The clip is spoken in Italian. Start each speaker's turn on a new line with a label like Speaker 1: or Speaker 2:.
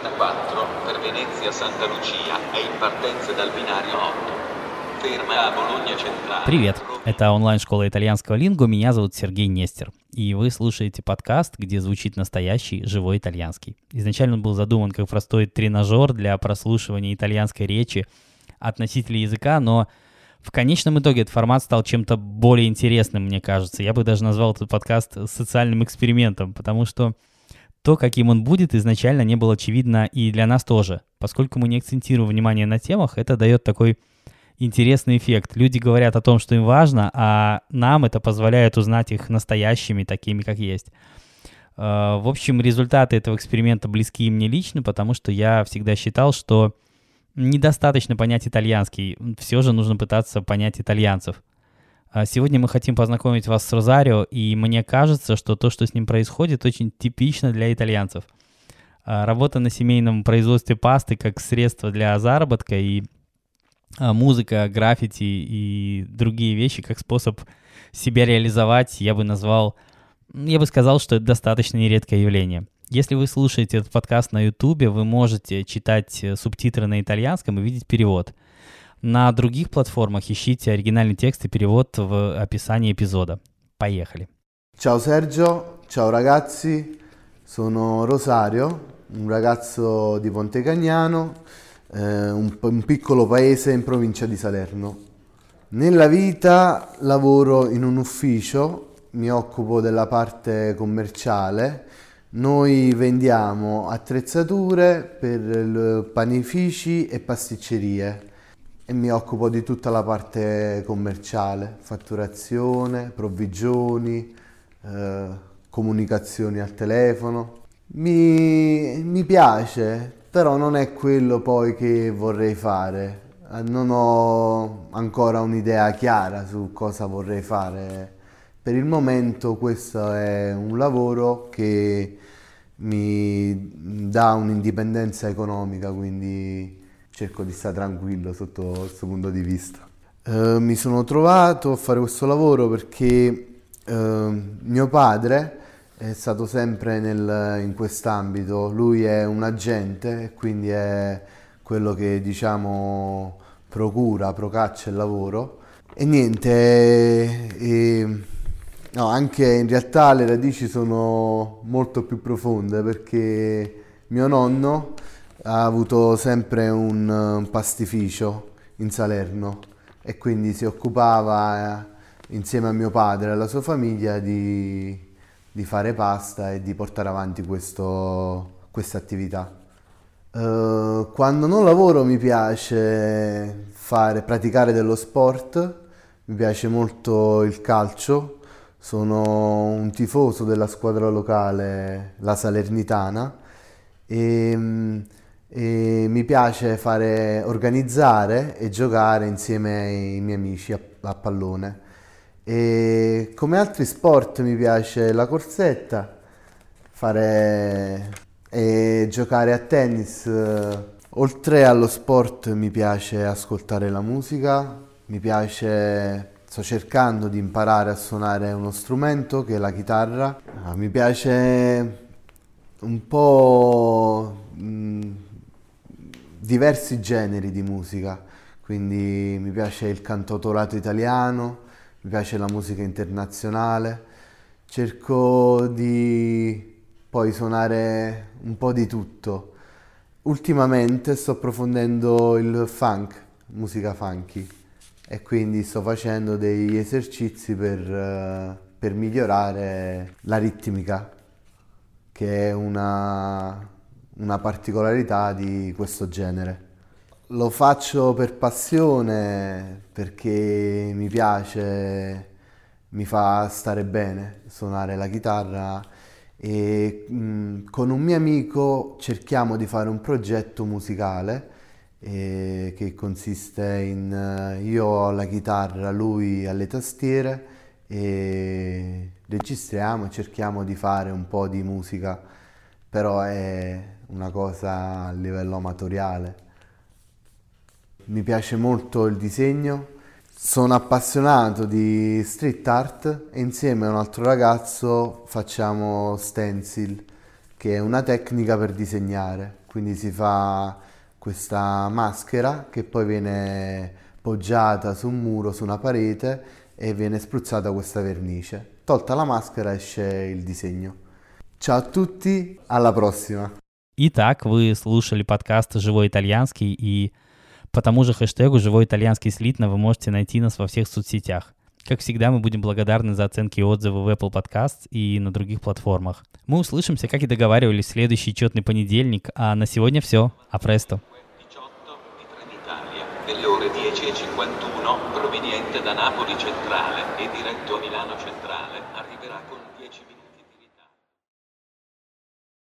Speaker 1: 34 per Venezia Santa Lucia e in partenza dal binario 8. Ferma a Bologna Centrale.
Speaker 2: Привет, это онлайн-школа итальянского лингу, меня зовут Сергей Нестер, и вы слушаете подкаст, где звучит настоящий живой итальянский. Изначально он был задуман как простой тренажер для прослушивания итальянской речи от носителей языка, но в конечном итоге этот формат стал чем-то более интересным, мне кажется. Я бы даже назвал этот подкаст социальным экспериментом, потому что то, каким он будет, изначально не было очевидно и для нас тоже. Поскольку мы не акцентируем внимание на темах, это дает такой интересный эффект. Люди говорят о том, что им важно, а нам это позволяет узнать их настоящими, такими, как есть. Э, в общем, результаты этого эксперимента близки мне лично, потому что я всегда считал, что недостаточно понять итальянский, все же нужно пытаться понять итальянцев. А сегодня мы хотим познакомить вас с Розарио, и мне кажется, что то, что с ним происходит, очень типично для итальянцев. А, работа на семейном производстве пасты как средство для заработка и а, музыка, граффити и другие вещи как способ себя реализовать, я бы назвал, я бы сказал, что это достаточно нередкое явление. Если вы слушаете этот подкаст на YouTube, вы можете читать э, субтитры на итальянском и видеть перевод. На других платформах ищите оригинальный текст и перевод в описании эпизода. Поехали.
Speaker 3: Ciao Sergio, ciao ragazzi, sono Rosario, un ragazzo di Pontecagnano eh, un, un piccolo paese in provincia di Salerno. Nella vita lavoro in un ufficio, mi occupo della parte commerciale. Noi vendiamo attrezzature per panifici e pasticcerie e mi occupo di tutta la parte commerciale, fatturazione, provvigioni, eh, comunicazioni al telefono. Mi, mi piace però non è quello poi che vorrei fare. Eh, non ho ancora un'idea chiara su cosa vorrei fare. Per il momento questo è un lavoro che mi dà un'indipendenza economica, quindi cerco di stare tranquillo sotto questo punto di vista. Eh, mi sono trovato a fare questo lavoro perché eh, mio padre è stato sempre nel, in quest'ambito, lui è un agente, quindi è quello che diciamo procura, procaccia il lavoro e niente, e, no, anche in realtà le radici sono molto più profonde perché mio nonno ha avuto sempre un pastificio in Salerno e quindi si occupava eh, insieme a mio padre e alla sua famiglia di di fare pasta e di portare avanti questa attività. Uh, quando non lavoro mi piace fare, praticare dello sport, mi piace molto il calcio, sono un tifoso della squadra locale, la Salernitana, e, e mi piace fare, organizzare e giocare insieme ai miei amici a, a pallone. E come altri sport mi piace la corsetta, fare e giocare a tennis. Oltre allo sport mi piace ascoltare la musica, mi piace sto cercando di imparare a suonare uno strumento che è la chitarra. Ah, mi piace un po' diversi generi di musica, quindi mi piace il cantautorato italiano, mi piace la musica internazionale, cerco di poi suonare un po' di tutto. Ultimamente sto approfondendo il funk, musica funky, e quindi sto facendo degli esercizi per, uh, per migliorare la ritmica, che è una, una particolarità di questo genere. Lo faccio per passione, perché mi piace, mi fa stare bene suonare la chitarra e mh, con un mio amico cerchiamo di fare un progetto musicale eh, che consiste in uh, io alla chitarra, lui alle tastiere e registriamo e cerchiamo di fare un po' di musica, però è una cosa a livello amatoriale mi piace molto il disegno, sono appassionato di street art e insieme a un altro ragazzo facciamo stencil, che è una tecnica per disegnare. quindi si fa questa maschera che poi viene poggiata su un muro, su una parete e viene spruzzata questa vernice. Tolta la maschera esce il disegno. Ciao a tutti, alla prossima!
Speaker 2: Итак, вы слушали подкаст «Живой итальянский», и по тому же хэштегу «Живой итальянский слитно» вы можете найти нас во всех соцсетях. Как всегда, мы будем благодарны за оценки и отзывы в Apple Podcasts и на других платформах. Мы услышимся, как и договаривались, в следующий четный понедельник, а на сегодня все. А престо.
Speaker 1: 10.51 proveniente da Napoli Centrale e diretto a Milano Centrale arriverà con 10 minuti.